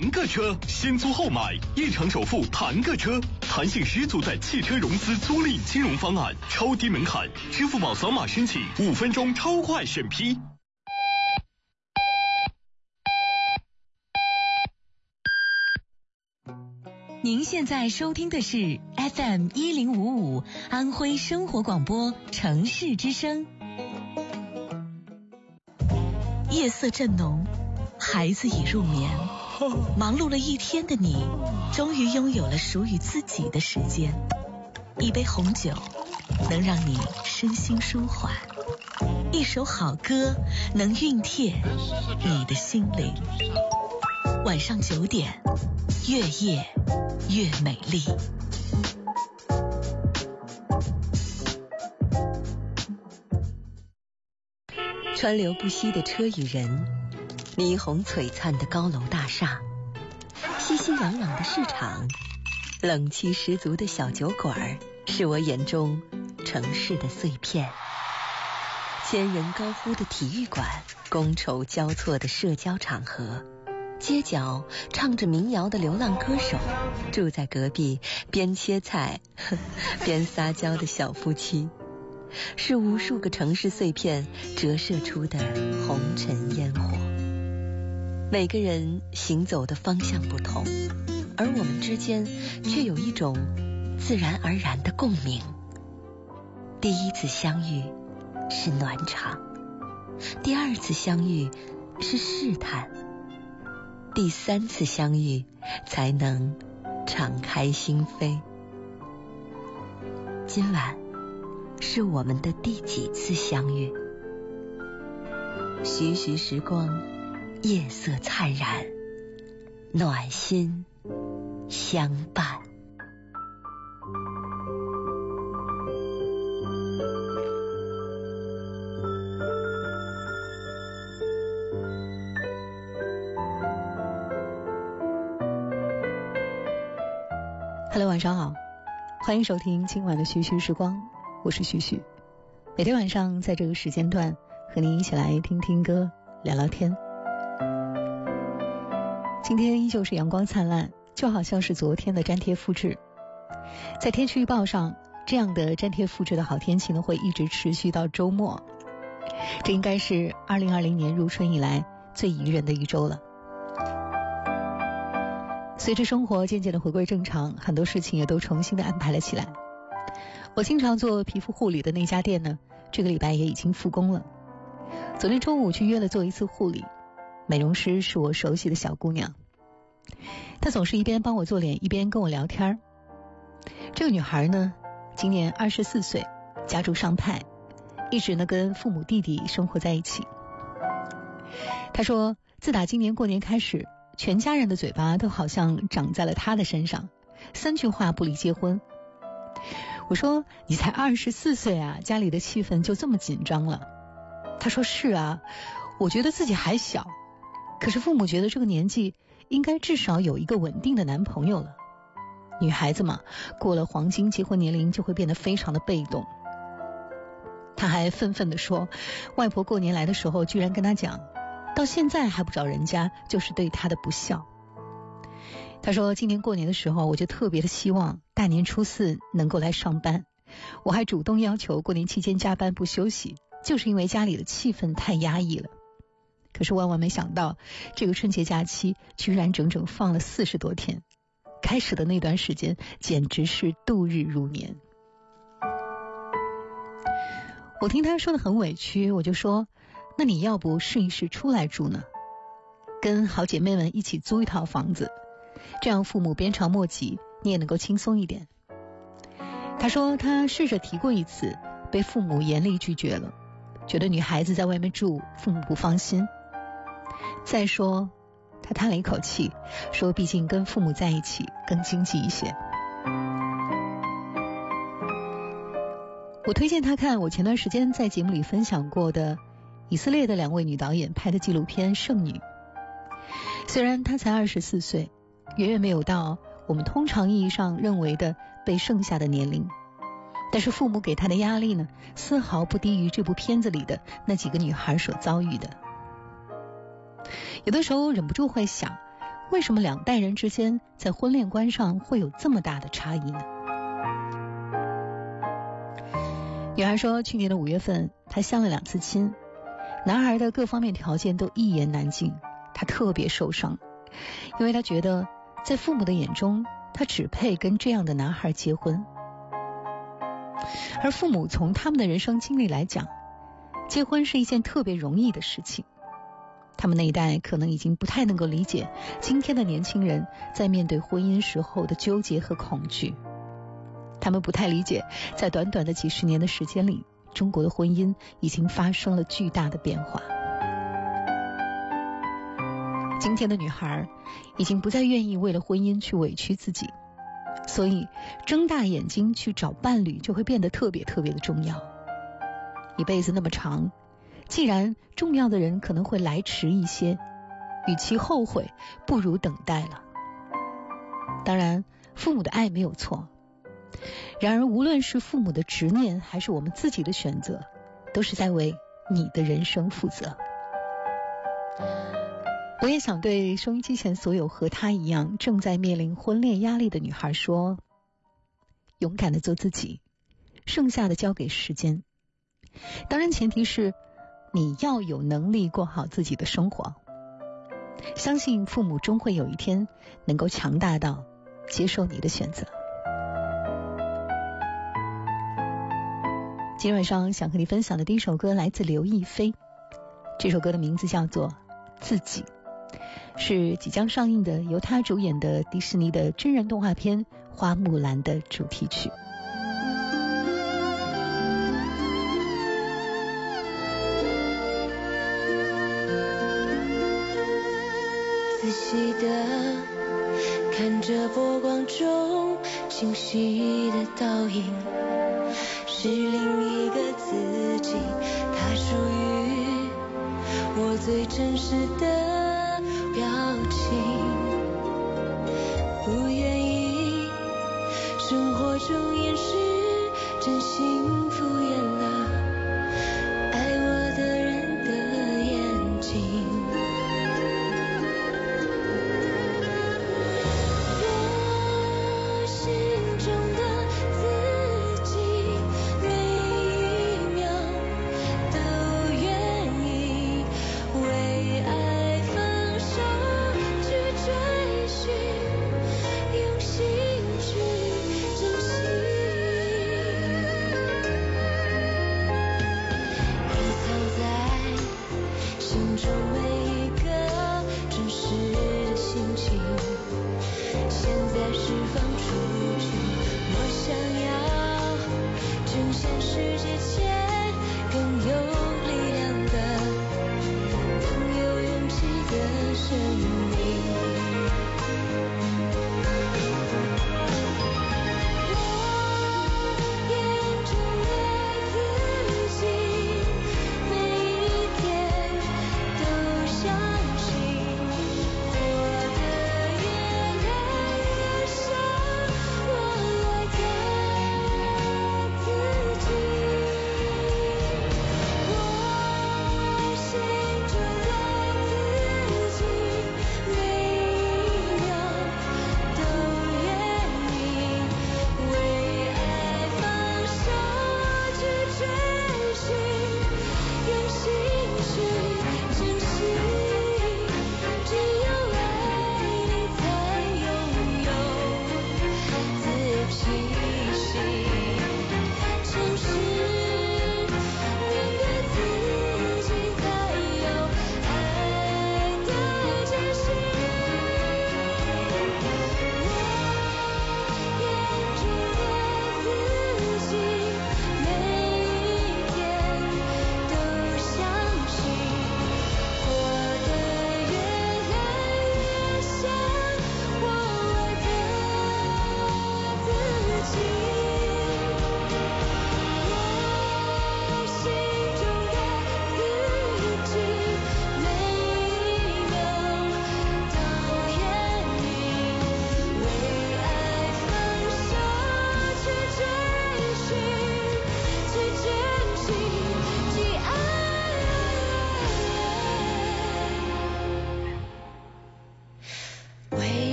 谈个车，先租后买，一场首付谈个车，弹性十足的汽车融资租赁金融方案，超低门槛，支付宝扫码申请，五分钟超快审批。您现在收听的是 FM 一零五五安徽生活广播城市之声。夜色正浓，孩子已入眠，忙碌了一天的你，终于拥有了属于自己的时间。一杯红酒能让你身心舒缓，一首好歌能熨帖你的心灵。晚上九点，越夜越美丽。川流不息的车与人，霓虹璀璨的高楼大厦，熙熙攘攘的市场，冷气十足的小酒馆，是我眼中城市的碎片。千人高呼的体育馆，觥筹交错的社交场合。街角唱着民谣的流浪歌手，住在隔壁边切菜 边撒娇的小夫妻，是无数个城市碎片折射出的红尘烟火。每个人行走的方向不同，而我们之间却有一种自然而然的共鸣。第一次相遇是暖场，第二次相遇是试探。第三次相遇，才能敞开心扉。今晚是我们的第几次相遇？徐徐时光，夜色灿然，暖心相伴。Hello，晚上好，欢迎收听今晚的徐徐时光，我是徐徐。每天晚上在这个时间段和您一起来听听歌、聊聊天。今天依旧是阳光灿烂，就好像是昨天的粘贴复制。在天气预报上，这样的粘贴复制的好天气呢，会一直持续到周末。这应该是二零二零年入春以来最宜人的一周了。随着生活渐渐的回归正常，很多事情也都重新的安排了起来。我经常做皮肤护理的那家店呢，这个礼拜也已经复工了。昨天中午去约了做一次护理，美容师是我熟悉的小姑娘，她总是一边帮我做脸，一边跟我聊天。这个女孩呢，今年二十四岁，家住上派，一直呢跟父母弟弟生活在一起。她说，自打今年过年开始。全家人的嘴巴都好像长在了他的身上，三句话不离结婚。我说你才二十四岁啊，家里的气氛就这么紧张了？他说是啊，我觉得自己还小，可是父母觉得这个年纪应该至少有一个稳定的男朋友了。女孩子嘛，过了黄金结婚年龄就会变得非常的被动。他还愤愤地说，外婆过年来的时候居然跟他讲。到现在还不找人家，就是对他的不孝。他说今年过年的时候，我就特别的希望大年初四能够来上班，我还主动要求过年期间加班不休息，就是因为家里的气氛太压抑了。可是万万没想到，这个春节假期居然整整放了四十多天，开始的那段时间简直是度日如年。我听他说的很委屈，我就说。那你要不试一试出来住呢？跟好姐妹们一起租一套房子，这样父母鞭长莫及，你也能够轻松一点。他说他试着提过一次，被父母严厉拒绝了，觉得女孩子在外面住，父母不放心。再说，他叹了一口气，说毕竟跟父母在一起更经济一些。我推荐他看我前段时间在节目里分享过的。以色列的两位女导演拍的纪录片《剩女》，虽然她才二十四岁，远远没有到我们通常意义上认为的被剩下的年龄，但是父母给她的压力呢，丝毫不低于这部片子里的那几个女孩所遭遇的。有的时候忍不住会想，为什么两代人之间在婚恋观上会有这么大的差异呢？女孩说，去年的五月份，她相了两次亲，男孩的各方面条件都一言难尽，她特别受伤，因为她觉得在父母的眼中，她只配跟这样的男孩结婚，而父母从他们的人生经历来讲，结婚是一件特别容易的事情。他们那一代可能已经不太能够理解今天的年轻人在面对婚姻时候的纠结和恐惧。他们不太理解，在短短的几十年的时间里，中国的婚姻已经发生了巨大的变化。今天的女孩已经不再愿意为了婚姻去委屈自己，所以睁大眼睛去找伴侣就会变得特别特别的重要。一辈子那么长。既然重要的人可能会来迟一些，与其后悔，不如等待了。当然，父母的爱没有错。然而，无论是父母的执念，还是我们自己的选择，都是在为你的人生负责。我也想对收音机前所有和他一样正在面临婚恋压力的女孩说：勇敢的做自己，剩下的交给时间。当然，前提是。你要有能力过好自己的生活，相信父母终会有一天能够强大到接受你的选择。今天晚上想和你分享的第一首歌来自刘亦菲，这首歌的名字叫做《自己》，是即将上映的由她主演的迪士尼的真人动画片《花木兰》的主题曲。中清晰的倒影，是另一个自己，它属于我最真实的表情。不愿意生活中掩饰真心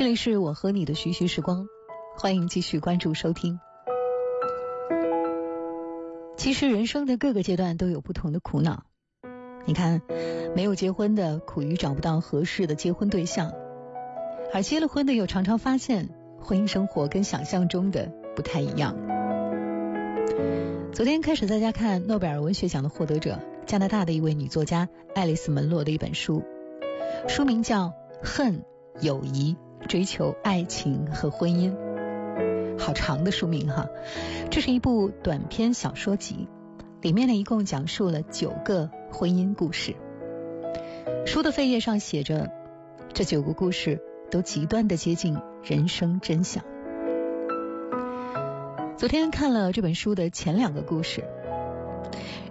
这里是我和你的徐徐时光，欢迎继续关注收听。其实人生的各个阶段都有不同的苦恼。你看，没有结婚的苦于找不到合适的结婚对象，而结了婚的又常常发现婚姻生活跟想象中的不太一样。昨天开始在家看诺贝尔文学奖的获得者，加拿大的一位女作家爱丽丝·门罗的一本书，书名叫《恨、友谊、追求、爱情和婚姻》，好长的书名哈。这是一部短篇小说集，里面呢一共讲述了九个婚姻故事。书的扉页上写着，这九个故事都极端的接近人生真相。昨天看了这本书的前两个故事，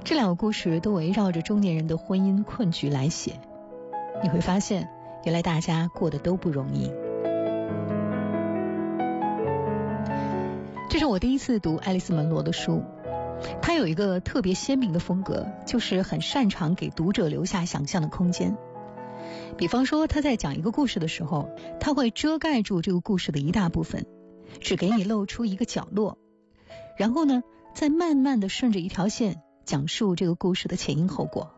这两个故事都围绕着中年人的婚姻困局来写。你会发现，原来大家过得都不容易。这是我第一次读爱丽丝·门罗的书，她有一个特别鲜明的风格，就是很擅长给读者留下想象的空间。比方说，她在讲一个故事的时候，她会遮盖住这个故事的一大部分，只给你露出一个角落。然后呢，再慢慢的顺着一条线讲述这个故事的前因后果，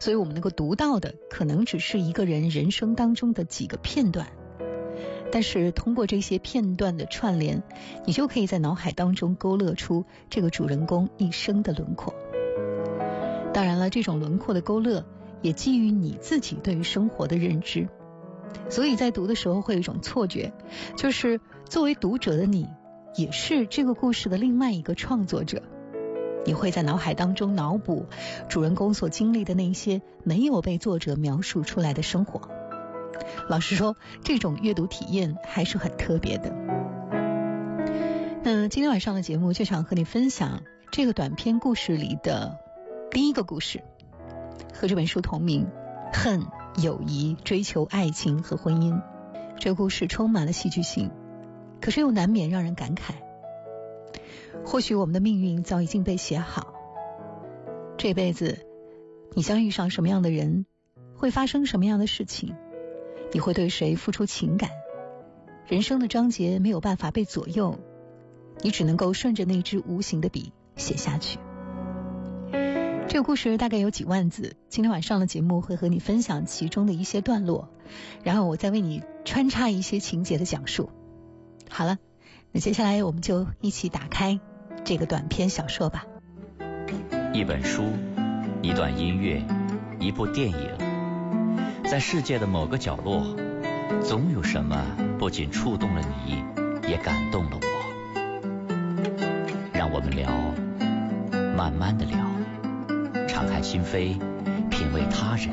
所以我们能够读到的可能只是一个人人生当中的几个片段，但是通过这些片段的串联，你就可以在脑海当中勾勒出这个主人公一生的轮廓。当然了，这种轮廓的勾勒也基于你自己对于生活的认知，所以在读的时候会有一种错觉，就是作为读者的你。也是这个故事的另外一个创作者，你会在脑海当中脑补主人公所经历的那些没有被作者描述出来的生活。老实说，这种阅读体验还是很特别的。那今天晚上的节目就想和你分享这个短篇故事里的第一个故事，和这本书同名《恨、友谊、追求、爱情和婚姻》。这故事充满了戏剧性。可是又难免让人感慨，或许我们的命运早已经被写好。这辈子，你将遇上什么样的人，会发生什么样的事情，你会对谁付出情感？人生的章节没有办法被左右，你只能够顺着那支无形的笔写下去。这个故事大概有几万字，今天晚上的节目会和你分享其中的一些段落，然后我再为你穿插一些情节的讲述。好了，那接下来我们就一起打开这个短篇小说吧。一本书，一段音乐，一部电影，在世界的某个角落，总有什么不仅触动了你，也感动了我。让我们聊，慢慢的聊，敞开心扉，品味他人，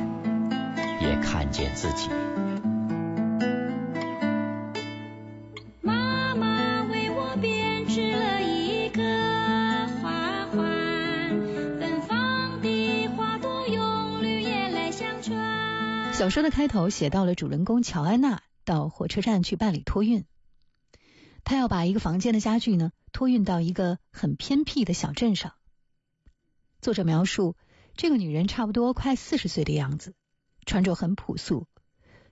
也看见自己。小说的开头写到了主人公乔安娜到火车站去办理托运，她要把一个房间的家具呢托运到一个很偏僻的小镇上。作者描述这个女人差不多快四十岁的样子，穿着很朴素，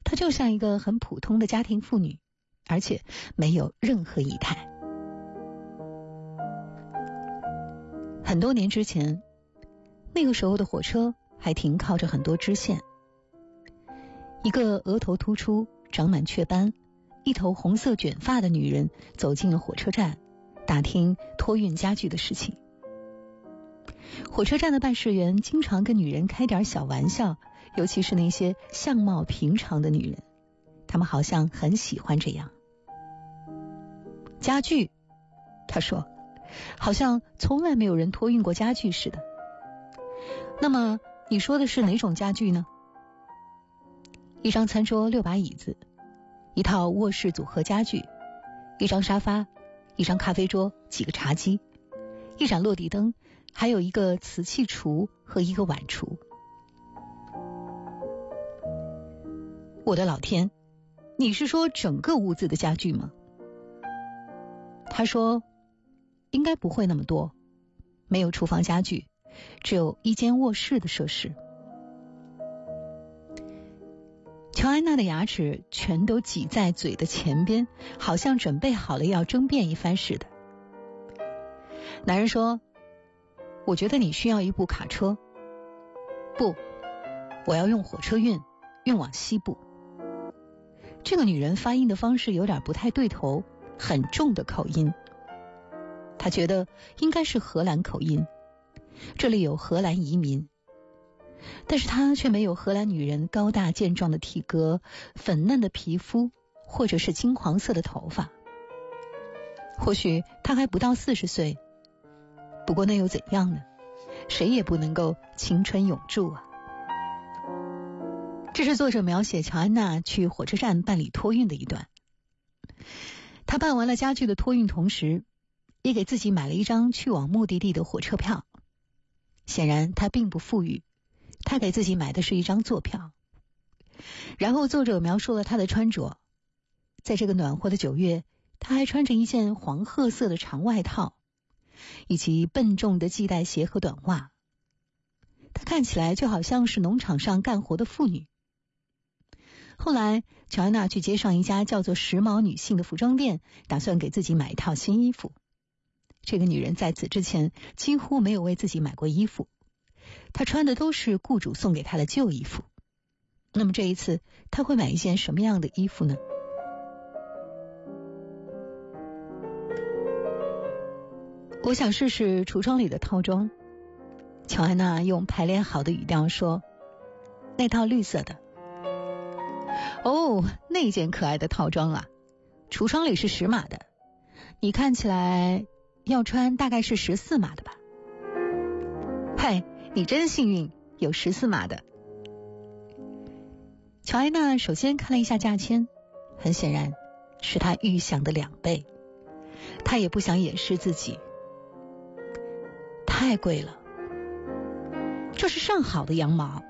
她就像一个很普通的家庭妇女，而且没有任何仪态。很多年之前，那个时候的火车还停靠着很多支线。一个额头突出、长满雀斑、一头红色卷发的女人走进了火车站，打听托运家具的事情。火车站的办事员经常跟女人开点小玩笑，尤其是那些相貌平常的女人，他们好像很喜欢这样。家具，他说，好像从来没有人托运过家具似的。那么你说的是哪种家具呢？一张餐桌，六把椅子，一套卧室组合家具，一张沙发，一张咖啡桌，几个茶几，一盏落地灯，还有一个瓷器橱和一个碗橱。我的老天，你是说整个屋子的家具吗？他说，应该不会那么多，没有厨房家具，只有一间卧室的设施。乔安安娜的牙齿全都挤在嘴的前边，好像准备好了要争辩一番似的。男人说：“我觉得你需要一部卡车。”不，我要用火车运，运往西部。这个女人发音的方式有点不太对头，很重的口音。他觉得应该是荷兰口音，这里有荷兰移民，但是他却没有荷兰女人高大健壮的体格、粉嫩的皮肤，或者是金黄色的头发。或许他还不到四十岁，不过那又怎样呢？谁也不能够青春永驻啊！这是作者描写乔安娜去火车站办理托运的一段。她办完了家具的托运，同时。也给自己买了一张去往目的地的火车票。显然她并不富裕，他给自己买的是一张坐票。然后作者描述了他的穿着，在这个暖和的九月，他还穿着一件黄褐色的长外套，以及笨重的系带鞋和短袜。他看起来就好像是农场上干活的妇女。后来，乔安娜去街上一家叫做“时髦女性”的服装店，打算给自己买一套新衣服。这个女人在此之前几乎没有为自己买过衣服，她穿的都是雇主送给她的旧衣服。那么这一次，她会买一件什么样的衣服呢？我想试试橱窗里的套装。乔安娜用排练好的语调说：“那套绿色的。”哦，那件可爱的套装啊，橱窗里是十码的。你看起来。要穿大概是十四码的吧？嗨，你真幸运，有十四码的。乔安娜首先看了一下价签，很显然是她预想的两倍。她也不想掩饰自己，太贵了。这是上好的羊毛。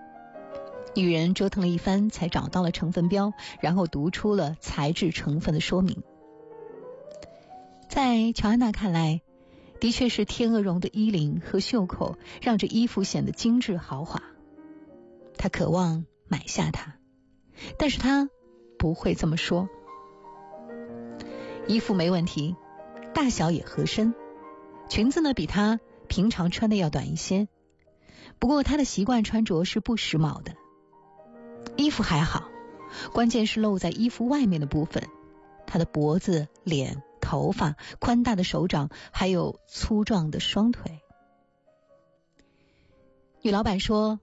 女人折腾了一番，才找到了成分标，然后读出了材质成分的说明。在乔安娜看来。的确是天鹅绒的衣领和袖口，让这衣服显得精致豪华。他渴望买下它，但是他不会这么说。衣服没问题，大小也合身，裙子呢比他平常穿的要短一些。不过他的习惯穿着是不时髦的。衣服还好，关键是露在衣服外面的部分，他的脖子、脸。头发、宽大的手掌，还有粗壮的双腿。女老板说：“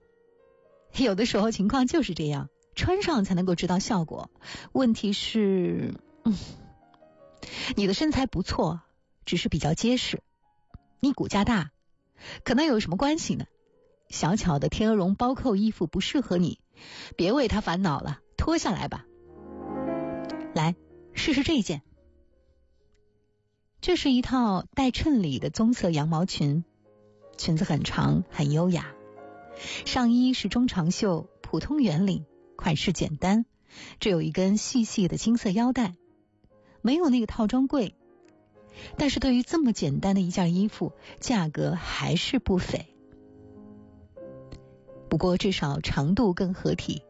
有的时候情况就是这样，穿上才能够知道效果。问题是，嗯，你的身材不错，只是比较结实。你骨架大，可能有什么关系呢？小巧的天鹅绒包扣衣服不适合你，别为他烦恼了，脱下来吧。来，试试这件。”这是一套带衬里的棕色羊毛裙，裙子很长很优雅，上衣是中长袖普通圆领，款式简单，只有一根细细的金色腰带，没有那个套装贵，但是对于这么简单的一件衣服，价格还是不菲。不过至少长度更合体，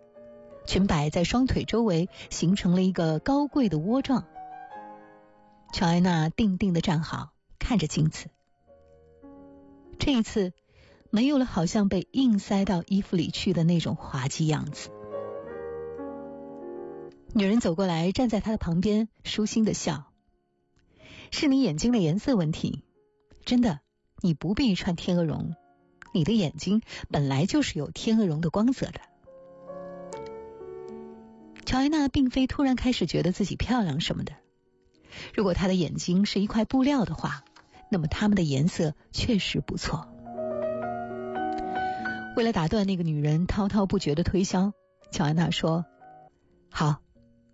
裙摆在双腿周围形成了一个高贵的窝状。乔安娜定定的站好，看着镜子。这一次，没有了好像被硬塞到衣服里去的那种滑稽样子。女人走过来，站在他的旁边，舒心的笑：“是你眼睛的颜色问题，真的，你不必穿天鹅绒，你的眼睛本来就是有天鹅绒的光泽的。”乔安娜并非突然开始觉得自己漂亮什么的。如果他的眼睛是一块布料的话，那么它们的颜色确实不错。为了打断那个女人滔滔不绝的推销，乔安娜说：“好，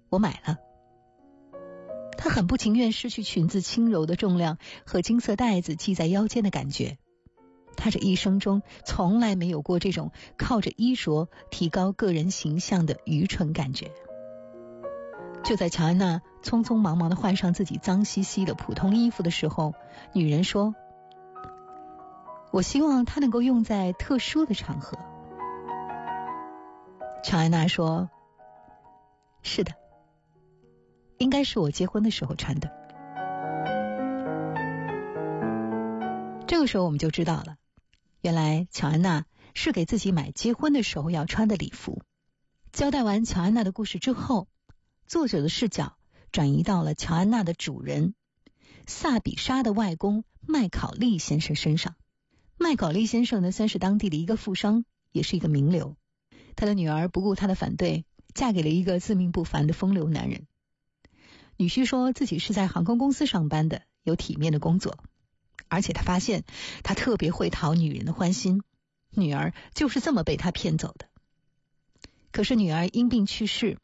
我买了。”她很不情愿失去裙子轻柔的重量和金色带子系在腰间的感觉。她这一生中从来没有过这种靠着衣着提高个人形象的愚蠢感觉。就在乔安娜匆匆忙忙的换上自己脏兮兮的普通衣服的时候，女人说：“我希望它能够用在特殊的场合。”乔安娜说：“是的，应该是我结婚的时候穿的。这个时候我们就知道了，原来乔安娜是给自己买结婚的时候要穿的礼服。交代完乔安娜的故事之后，作者的视角转移到了乔安娜的主人萨比莎的外公麦考利先生身上。麦考利先生呢，算是当地的一个富商，也是一个名流。他的女儿不顾他的反对。嫁给了一个自命不凡的风流男人。女婿说自己是在航空公司上班的，有体面的工作，而且他发现他特别会讨女人的欢心。女儿就是这么被他骗走的。可是女儿因病去世，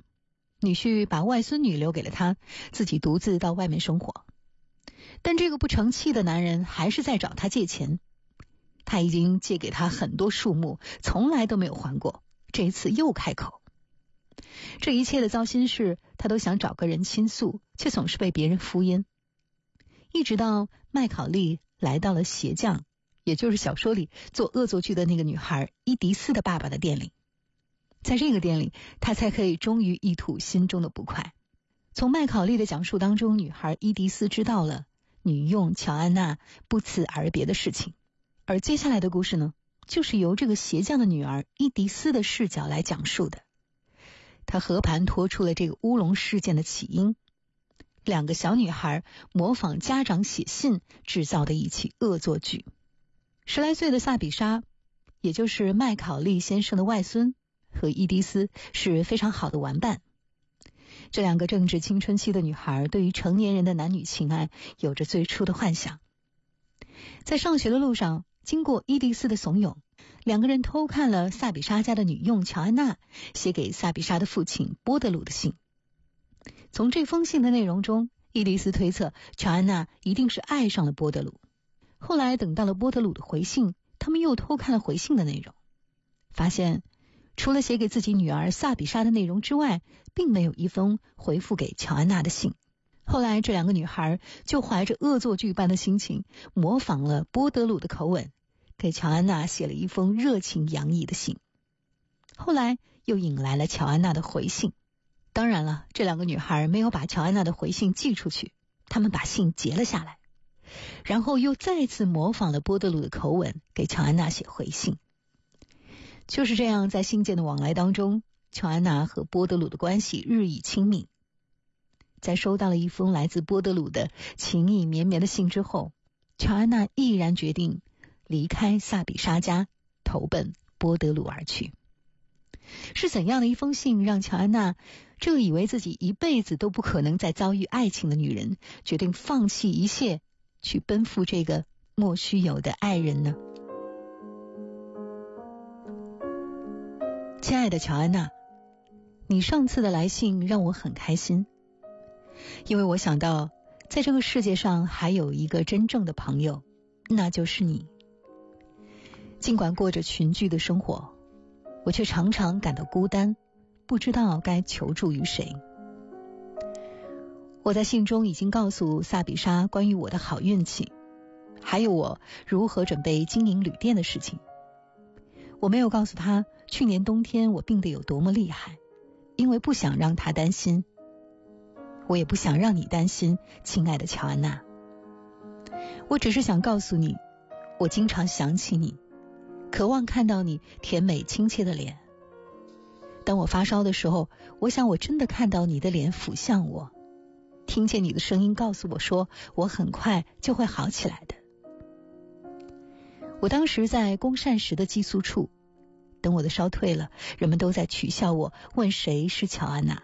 女婿把外孙女留给了他，自己独自到外面生活。但这个不成器的男人还是在找他借钱。他已经借给他很多数目，从来都没有还过。这一次又开口。这一切的糟心事，他都想找个人倾诉，却总是被别人敷衍。一直到麦考利来到了鞋匠，也就是小说里做恶作剧的那个女孩伊迪丝的爸爸的店里，在这个店里，他才可以终于一吐心中的不快。从麦考利的讲述当中，女孩伊迪丝知道了女佣乔安娜不辞而别的事情，而接下来的故事呢，就是由这个鞋匠的女儿伊迪丝的视角来讲述的。他和盘托出了这个乌龙事件的起因，两个小女孩模仿家长写信制造的一起恶作剧。十来岁的萨比莎，也就是麦考利先生的外孙，和伊迪丝是非常好的玩伴。这两个正值青春期的女孩，对于成年人的男女情爱有着最初的幻想。在上学的路上，经过伊迪丝的怂恿。两个人偷看了萨比莎家的女佣乔安娜写给萨比莎的父亲波德鲁的信。从这封信的内容中，伊迪丝推测乔安娜一定是爱上了波德鲁。后来等到了波德鲁的回信，他们又偷看了回信的内容，发现除了写给自己女儿萨比莎的内容之外，并没有一封回复给乔安娜的信。后来，这两个女孩就怀着恶作剧般的心情，模仿了波德鲁的口吻。给乔安娜写了一封热情洋溢的信，后来又引来了乔安娜的回信。当然了，这两个女孩没有把乔安娜的回信寄出去，她们把信截了下来，然后又再次模仿了波德鲁的口吻给乔安娜写回信。就是这样，在信件的往来当中，乔安娜和波德鲁的关系日益亲密。在收到了一封来自波德鲁的情意绵绵的信之后，乔安娜毅然决定。离开萨比沙家，投奔波德鲁而去。是怎样的一封信，让乔安娜这个以为自己一辈子都不可能再遭遇爱情的女人，决定放弃一切，去奔赴这个莫须有的爱人呢？亲爱的乔安娜，你上次的来信让我很开心，因为我想到，在这个世界上还有一个真正的朋友，那就是你。尽管过着群居的生活，我却常常感到孤单，不知道该求助于谁。我在信中已经告诉萨比莎关于我的好运气，还有我如何准备经营旅店的事情。我没有告诉他去年冬天我病得有多么厉害，因为不想让他担心。我也不想让你担心，亲爱的乔安娜。我只是想告诉你，我经常想起你。渴望看到你甜美亲切的脸。当我发烧的时候，我想我真的看到你的脸俯向我，听见你的声音告诉我说，我很快就会好起来的。我当时在公膳食的寄宿处，等我的烧退了，人们都在取笑我，问谁是乔安娜。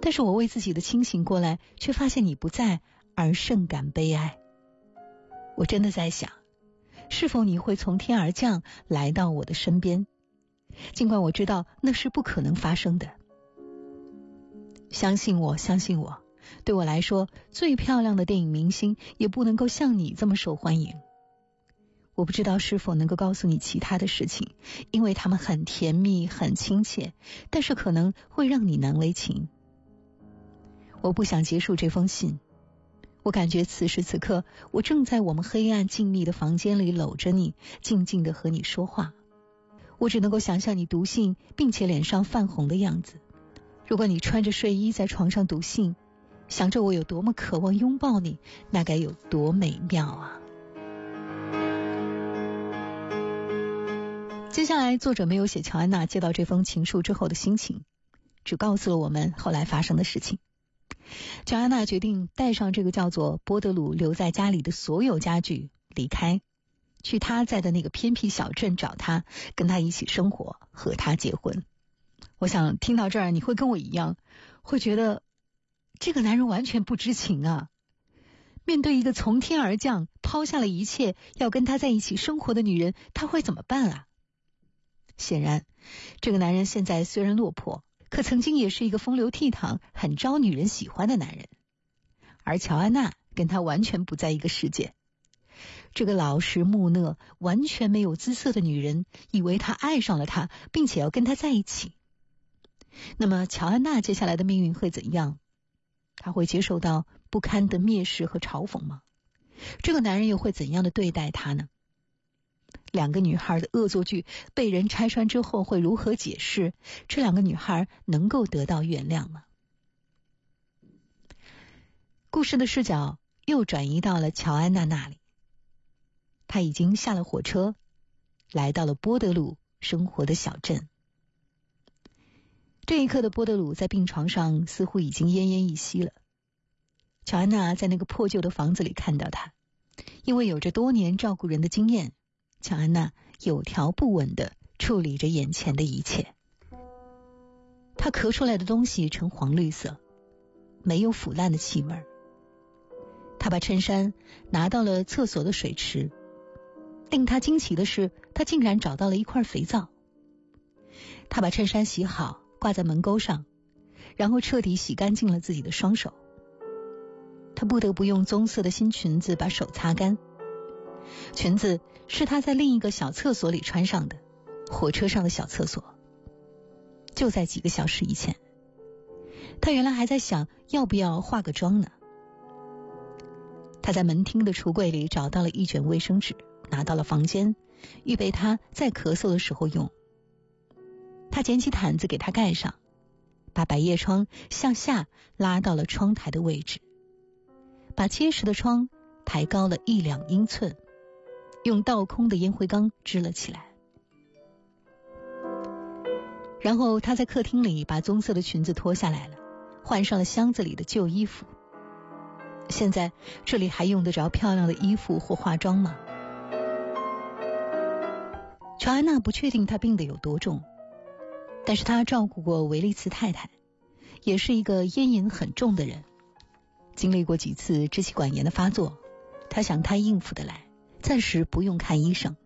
但是我为自己的清醒过来，却发现你不在，而甚感悲哀。我真的在想。是否你会从天而降来到我的身边？尽管我知道那是不可能发生的。相信我，相信我。对我来说，最漂亮的电影明星也不能够像你这么受欢迎。我不知道是否能够告诉你其他的事情，因为他们很甜蜜、很亲切，但是可能会让你难为情。我不想结束这封信。我感觉此时此刻，我正在我们黑暗静谧的房间里搂着你，静静的和你说话。我只能够想象你读信并且脸上泛红的样子，如果你穿着睡衣在床上读信，想着我有多么渴望拥抱你，那该有多美妙啊！接下来，作者没有写乔安娜接到这封情书之后的心情，只告诉了我们后来发生的事情。乔安娜决定带上这个叫做波德鲁留在家里的所有家具离开，去他在的那个偏僻小镇找他，跟他一起生活，和他结婚。我想听到这儿，你会跟我一样，会觉得这个男人完全不知情啊！面对一个从天而降、抛下了一切要跟他在一起生活的女人，他会怎么办啊？显然，这个男人现在虽然落魄，可曾经也是一个风流倜傥、很招女人喜欢的男人。而乔安娜跟他完全不在一个世界。这个老实木讷、完全没有姿色的女人，以为他爱上了她，并且要跟他在一起。那么，乔安娜接下来的命运会怎样？她会接受到不堪的蔑视和嘲讽吗？这个男人又会怎样的对待她呢？两个女孩的恶作剧被人拆穿之后会如何解释？这两个女孩能够得到原谅吗？故事的视角又转移到了乔安娜那里，她已经下了火车，来到了波德鲁生活的小镇。这一刻的波德鲁在病床上似乎已经奄奄一息了。乔安娜在那个破旧的房子里看到他，因为有着多年照顾人的经验，乔安娜有条不紊的处理着眼前的一切。她咳出来的东西呈黄绿色，没有腐烂的气味。他把衬衫拿到了厕所的水池，令他惊奇的是，他竟然找到了一块肥皂。他把衬衫洗好。挂在门钩上，然后彻底洗干净了自己的双手。他不得不用棕色的新裙子把手擦干。裙子是他在另一个小厕所里穿上的，火车上的小厕所。就在几个小时以前，他原来还在想要不要化个妆呢。他在门厅的橱柜里找到了一卷卫生纸，拿到了房间，预备他在咳嗽的时候用。他捡起毯子给他盖上，把百叶窗向下拉到了窗台的位置，把结实的窗抬高了一两英寸，用倒空的烟灰缸支了起来。然后他在客厅里把棕色的裙子脱下来了，换上了箱子里的旧衣服。现在这里还用得着漂亮的衣服或化妆吗？乔安娜不确定他病得有多重。但是他照顾过维利茨太太，也是一个烟瘾很重的人。经历过几次支气管炎的发作，他想他应付得来，暂时不用看医生。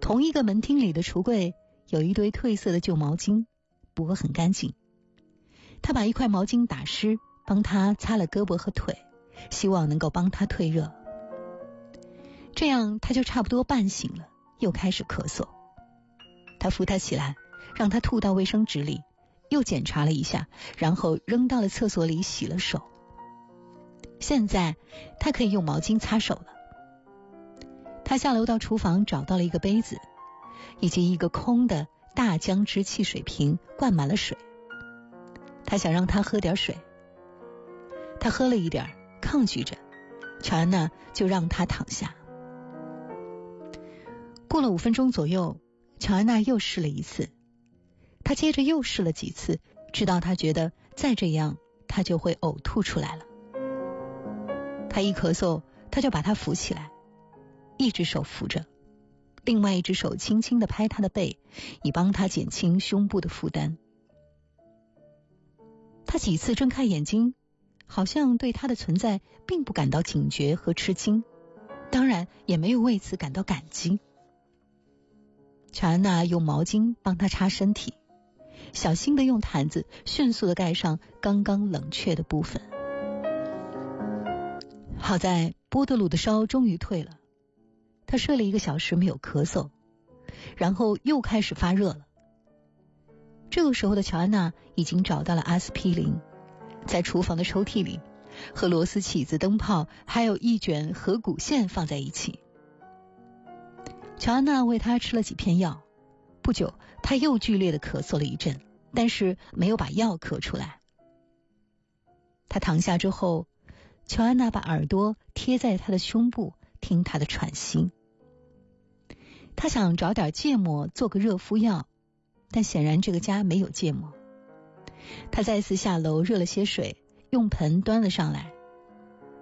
同一个门厅里的橱柜有一堆褪色的旧毛巾，不过很干净。他把一块毛巾打湿，帮他擦了胳膊和腿，希望能够帮他退热。这样他就差不多半醒了，又开始咳嗽。他扶他起来，让他吐到卫生纸里，又检查了一下，然后扔到了厕所里洗了手。现在他可以用毛巾擦手了。他下楼到厨房，找到了一个杯子，以及一个空的大姜汁汽水瓶，灌满了水。他想让他喝点水。他喝了一点，抗拒着。乔安娜就让他躺下。过了五分钟左右。乔安娜又试了一次，她接着又试了几次，直到她觉得再这样，她就会呕吐出来了。她一咳嗽，他就把她扶起来，一只手扶着，另外一只手轻轻的拍他的背，以帮他减轻胸部的负担。他几次睁开眼睛，好像对他的存在并不感到警觉和吃惊，当然也没有为此感到感激。乔安娜用毛巾帮他擦身体，小心的用毯子迅速的盖上刚刚冷却的部分。好在波德鲁的烧终于退了，他睡了一个小时没有咳嗽，然后又开始发热了。这个时候的乔安娜已经找到了阿司匹林，在厨房的抽屉里和螺丝起子、灯泡还有一卷合谷线放在一起。乔安娜为他吃了几片药，不久他又剧烈的咳嗽了一阵，但是没有把药咳出来。他躺下之后，乔安娜把耳朵贴在他的胸部，听他的喘息。他想找点芥末做个热敷药，但显然这个家没有芥末。他再次下楼热了些水，用盆端了上来。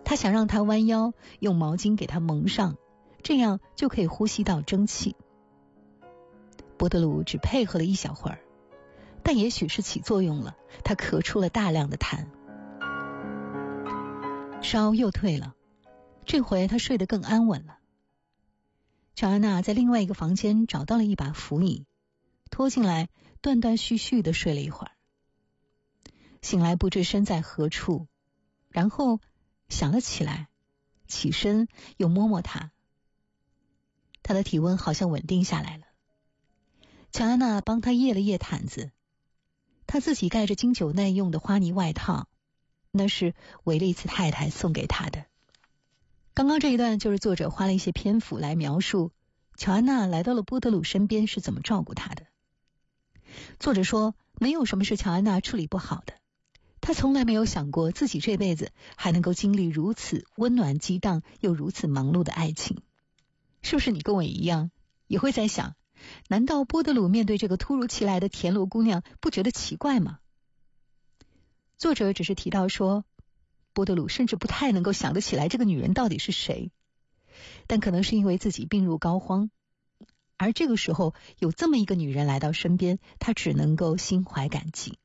他想让他弯腰，用毛巾给他蒙上，这样就可以呼吸到蒸汽。波德鲁只配合了一小会儿，但也许是起作用了，他咳出了大量的痰。烧又退了，这回他睡得更安稳了。乔安娜在另外一个房间找到了一把扶椅，拖进来，断断续续的睡了一会儿。醒来不知身在何处，然后想了起来，起身又摸摸他，他的体温好像稳定下来了。乔安娜帮他掖了掖毯子，他自己盖着经久耐用的花呢外套。那是维利茨太太送给他的。刚刚这一段就是作者花了一些篇幅来描述乔安娜来到了波德鲁身边是怎么照顾他的。作者说，没有什么是乔安娜处理不好的。她从来没有想过自己这辈子还能够经历如此温暖激荡又如此忙碌的爱情。是不是你跟我一样，也会在想，难道波德鲁面对这个突如其来的田螺姑娘不觉得奇怪吗？作者只是提到说，波德鲁甚至不太能够想得起来这个女人到底是谁，但可能是因为自己病入膏肓，而这个时候有这么一个女人来到身边，他只能够心怀感激。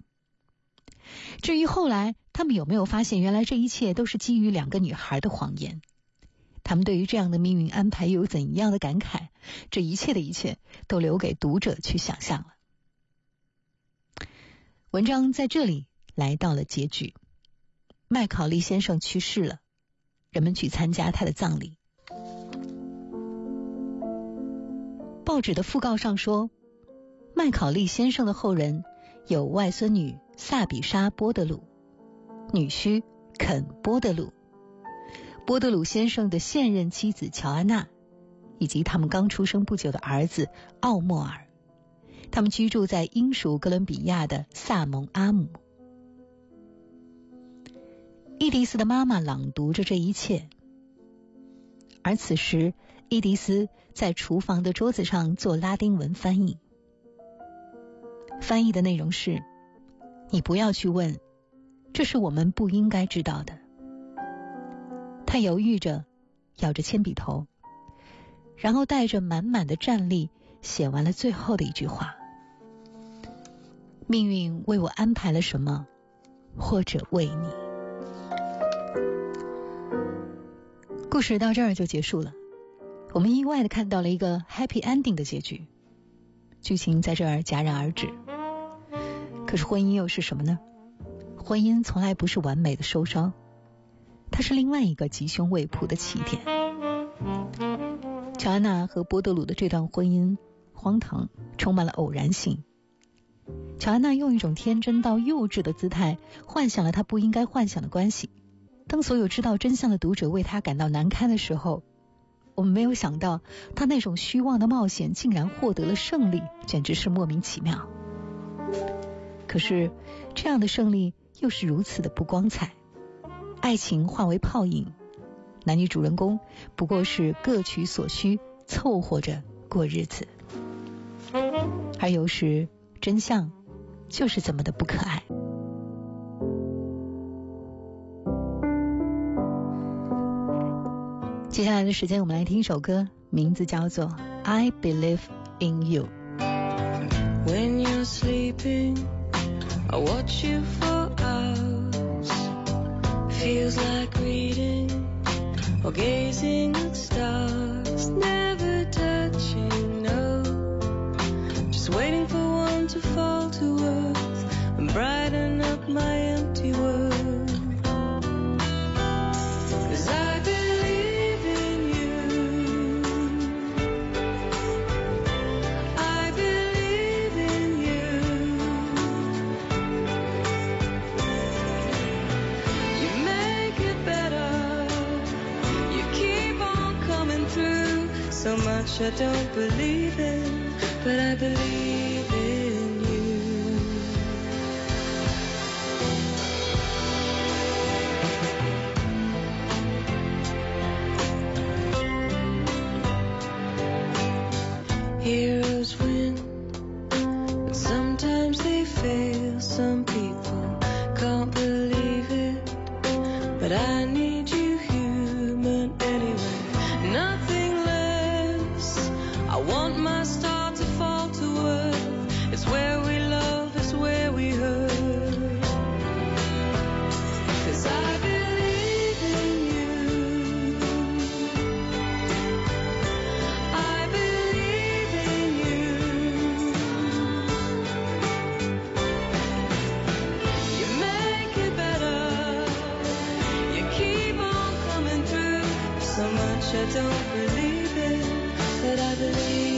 至于后来他们有没有发现，原来这一切都是基于两个女孩的谎言，他们对于这样的命运安排又有怎样的感慨？这一切的一切都留给读者去想象了。文章在这里。来到了结局，麦考利先生去世了，人们去参加他的葬礼。报纸的讣告上说，麦考利先生的后人有外孙女萨比莎·波德鲁、女婿肯·波德鲁、波德鲁先生的现任妻子乔安娜，以及他们刚出生不久的儿子奥莫尔。他们居住在英属哥伦比亚的萨蒙阿姆。伊迪丝的妈妈朗读着这一切，而此时伊迪丝在厨房的桌子上做拉丁文翻译。翻译的内容是：“你不要去问，这是我们不应该知道的。”他犹豫着，咬着铅笔头，然后带着满满的战栗写完了最后的一句话：“命运为我安排了什么，或者为你。”故事到这儿就结束了，我们意外的看到了一个 happy ending 的结局，剧情在这儿戛然而止。可是婚姻又是什么呢？婚姻从来不是完美的收梢，它是另外一个吉凶未卜的起点。乔安娜和波德鲁的这段婚姻荒唐，充满了偶然性。乔安娜用一种天真到幼稚的姿态，幻想了她不应该幻想的关系。当所有知道真相的读者为他感到难堪的时候，我们没有想到他那种虚妄的冒险竟然获得了胜利，简直是莫名其妙。可是这样的胜利又是如此的不光彩，爱情化为泡影，男女主人公不过是各取所需，凑合着过日子，而有时真相就是这么的不可爱。接下来的时间，我们来听一首歌，名字叫做《I Believe in You》。When you're sleeping, I watch you for hours. Feels like reading or gazing at stars. Never much I don't believe in, but I believe in you. Heroes win, but sometimes they fail. Some people can't believe it, but I don't believe in, but I believe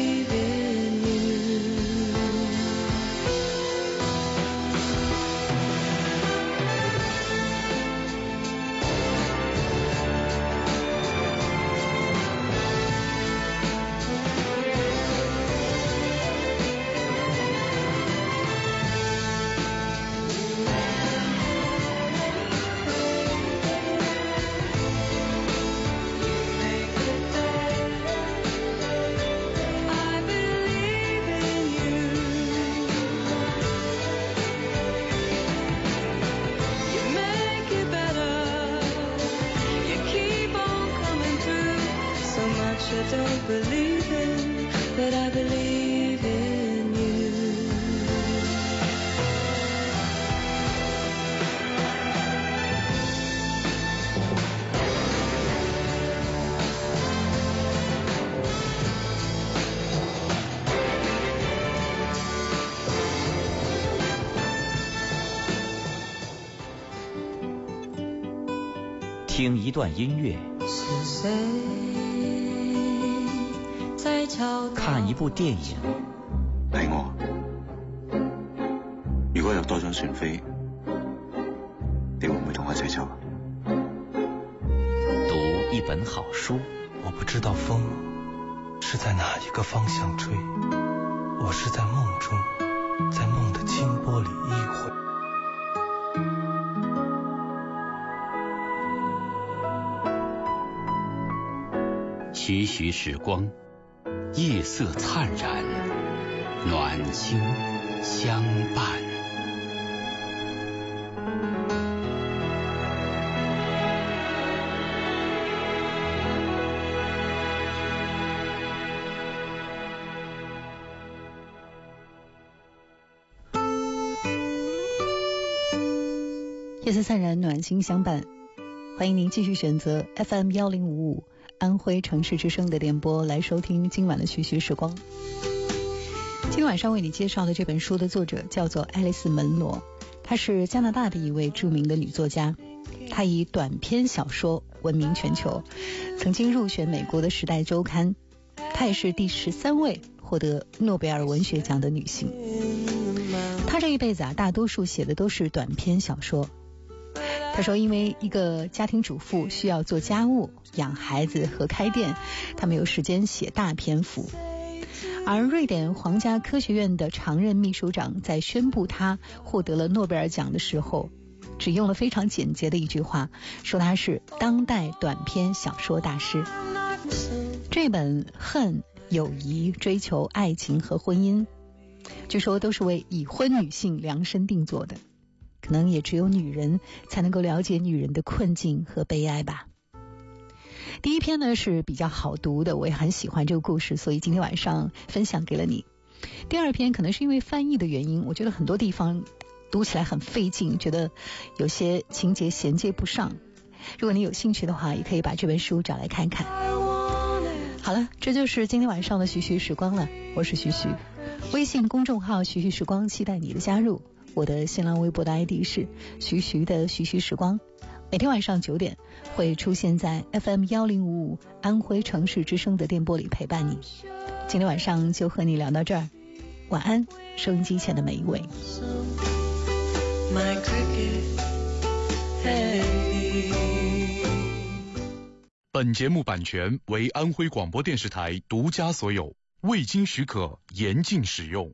一段音乐，是谁在敲看一部电影，係我。如果有多張船飛，你會唔會同我一齊走？读一本好书，我不知道风是在哪一个方向吹，我是在梦中，在梦的清波里依会。徐徐时光，夜色灿然，暖心相伴。夜色灿然，暖心相伴。欢迎您继续选择 FM 幺零五五安徽城市之声的电波来收听今晚的徐徐时光。今天晚上为你介绍的这本书的作者叫做爱丽丝·门罗，她是加拿大的一位著名的女作家。她以短篇小说闻名全球，曾经入选美国的《时代周刊》。她也是第十三位获得诺贝尔文学奖的女性。她这一辈子啊，大多数写的都是短篇小说。他说，因为一个家庭主妇需要做家务、养孩子和开店，她没有时间写大篇幅。而瑞典皇家科学院的常任秘书长在宣布他获得了诺贝尔奖的时候，只用了非常简洁的一句话，说他是当代短篇小说大师。这本《恨、友谊、追求、爱情和婚姻》，据说都是为已婚女性量身定做的。可能也只有女人才能够了解女人的困境和悲哀吧。第一篇呢是比较好读的，我也很喜欢这个故事，所以今天晚上分享给了你。第二篇可能是因为翻译的原因，我觉得很多地方读起来很费劲，觉得有些情节衔接不上。如果你有兴趣的话，也可以把这本书找来看看。好了，这就是今天晚上的徐徐时光了。我是徐徐，微信公众号徐徐时光，期待你的加入。我的新浪微博的 ID 是徐徐的徐徐时光，每天晚上九点会出现在 FM 幺零五五安徽城市之声的电波里陪伴你。今天晚上就和你聊到这儿，晚安，收音机前的每一位。My cricket, hey. 本节目版权为安徽广播电视台独家所有，未经许可严禁使用。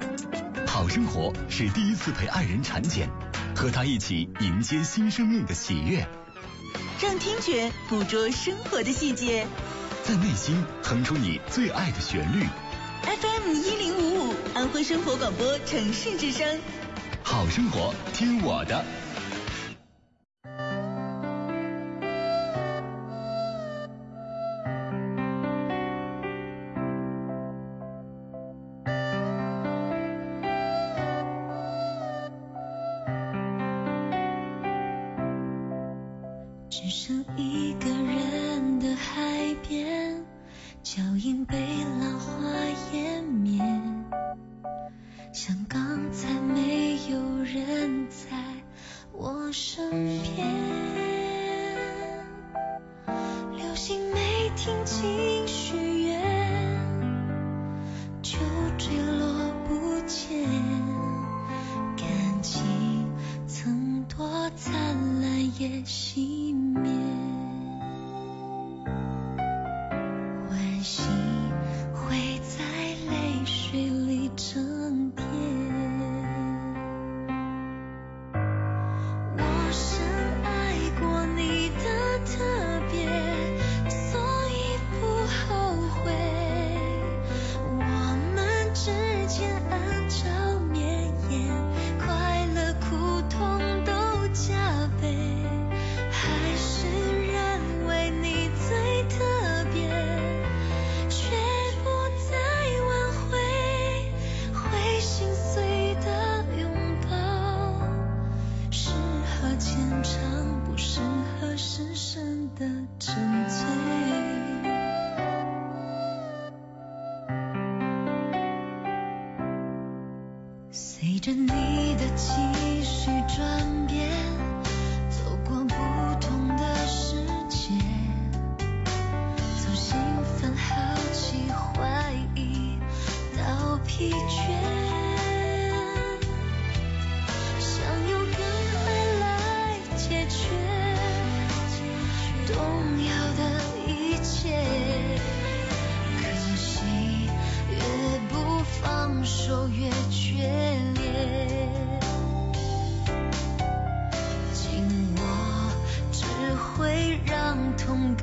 好生活是第一次陪爱人产检，和他一起迎接新生命的喜悦。让听觉捕捉生活的细节，在内心哼出你最爱的旋律。FM 一零五五，安徽生活广播城市之声。好生活，听我的。baby.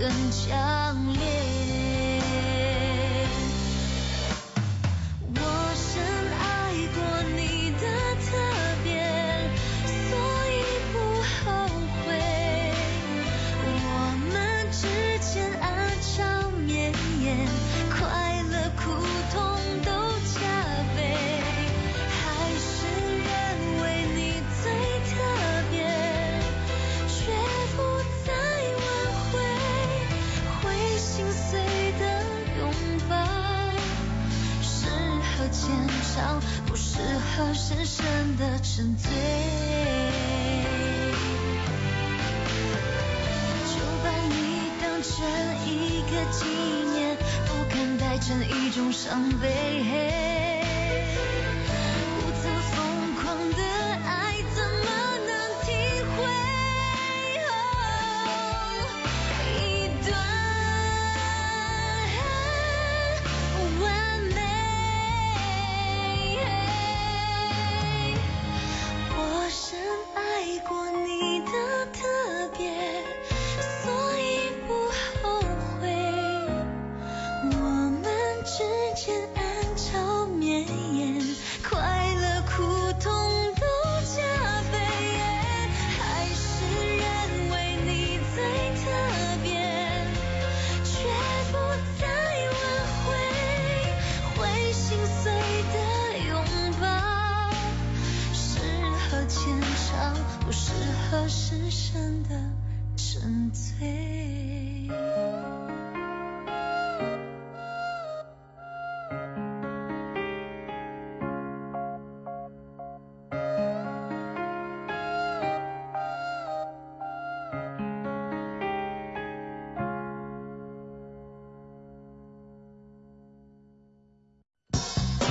很强。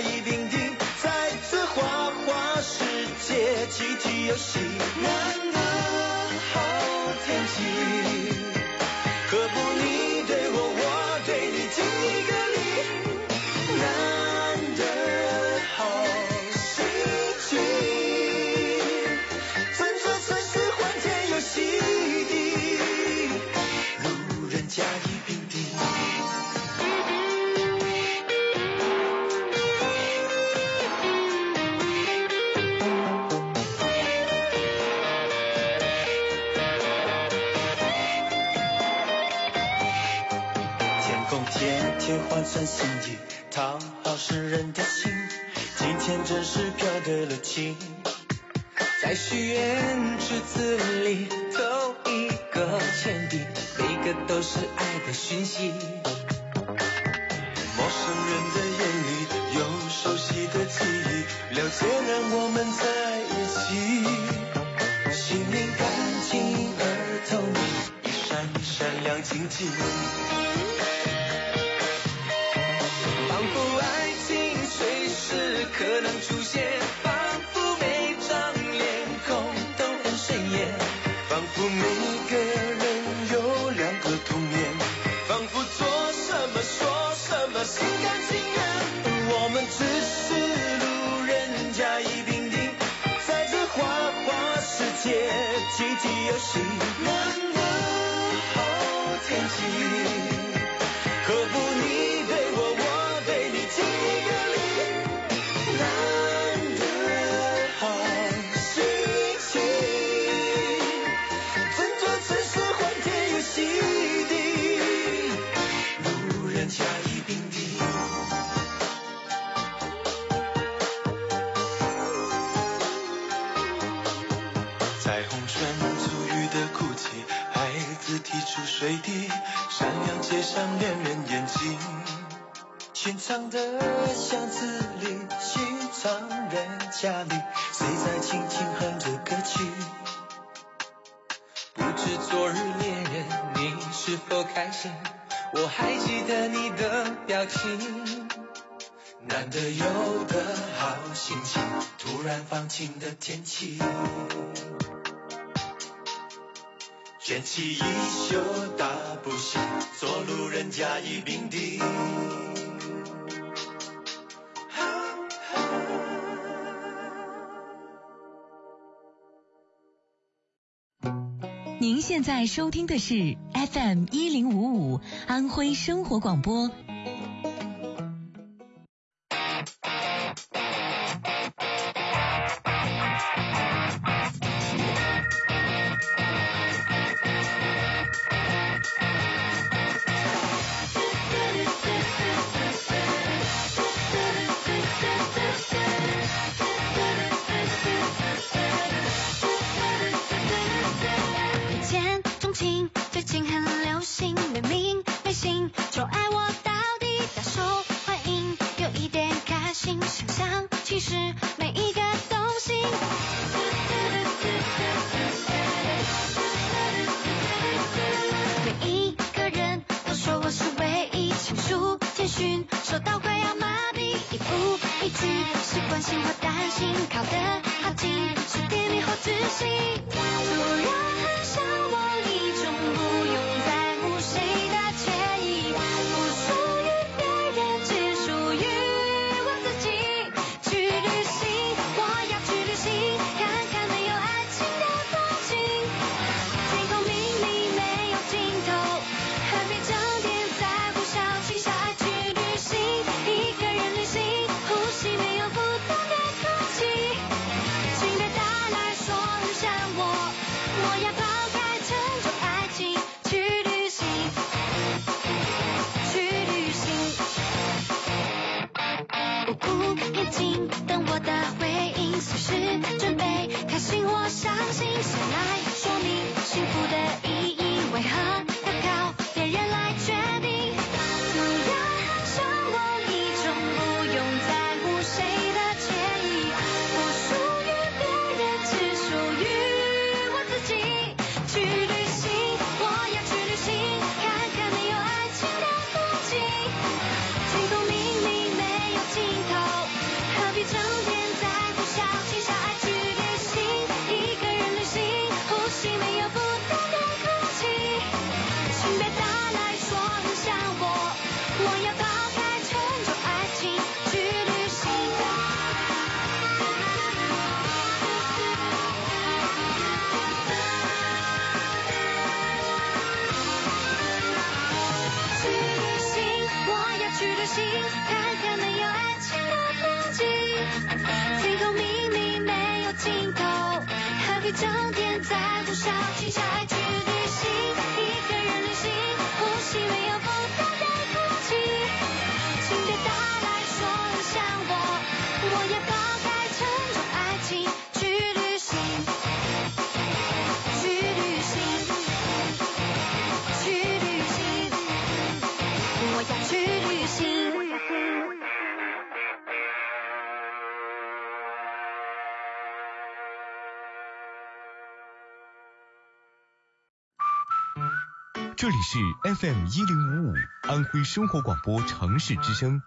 一点点再次花花世界集体游戏难得好天气。换算心意，讨好世人的心。今天真是飘对了情，在许愿池子里投一个钱币，每个都是爱的讯息。陌生人的眼里有熟悉的记忆，了解让我们在一起。心灵干净而透明，一闪一闪亮晶晶。仿佛每张脸孔都很顺眼仿佛每个人有两个童年仿佛做什么说什么心甘情愿我们只是路人甲乙丙丁在这花花世界集体游戏难得好天气街上恋人眼睛，寻常的巷子里，寻常人家里，谁在轻轻哼着歌曲？不知昨日恋人你是否开心？我还记得你的表情，难得有的好心情，突然放晴的天气。卷起衣袖大步行，做路人甲乙丙丁。您现在收听的是 FM 一零五五安徽生活广播。这里是 FM 一零五五安徽生活广播城市之声。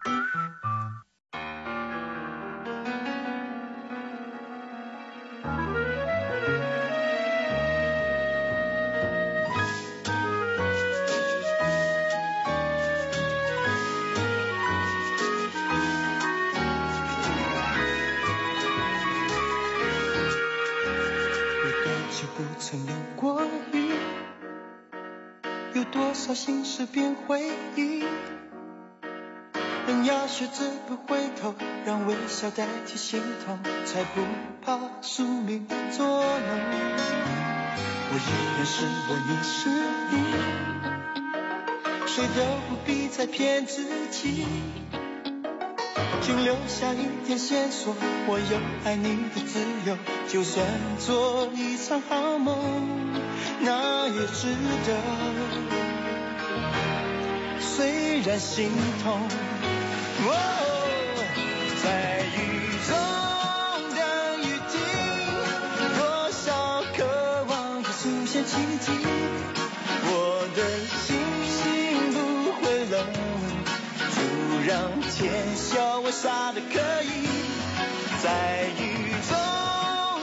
笑代替心痛，才不怕宿命作弄。我依然是我，你是你，谁都不必再骗自己，请留下一点线索，我有爱你的自由。就算做一场好梦，那也值得。虽然心痛。在雨中等雨停多少渴望又出现奇迹我的心不会冷就让天笑我傻得可以在雨中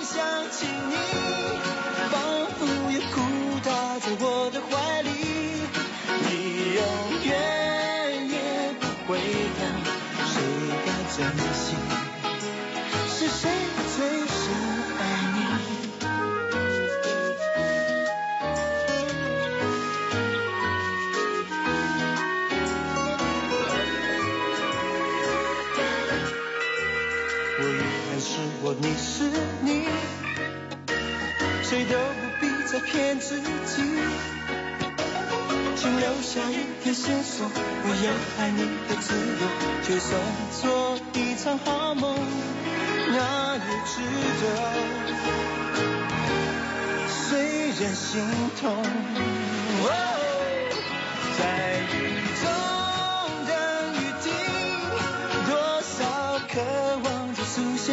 想起你都不必再骗自己，请留下一条线索。我要爱你的自由，就算做一场好梦，那也值得。虽然心痛，在雨中等雨停，多少渴望在苏醒。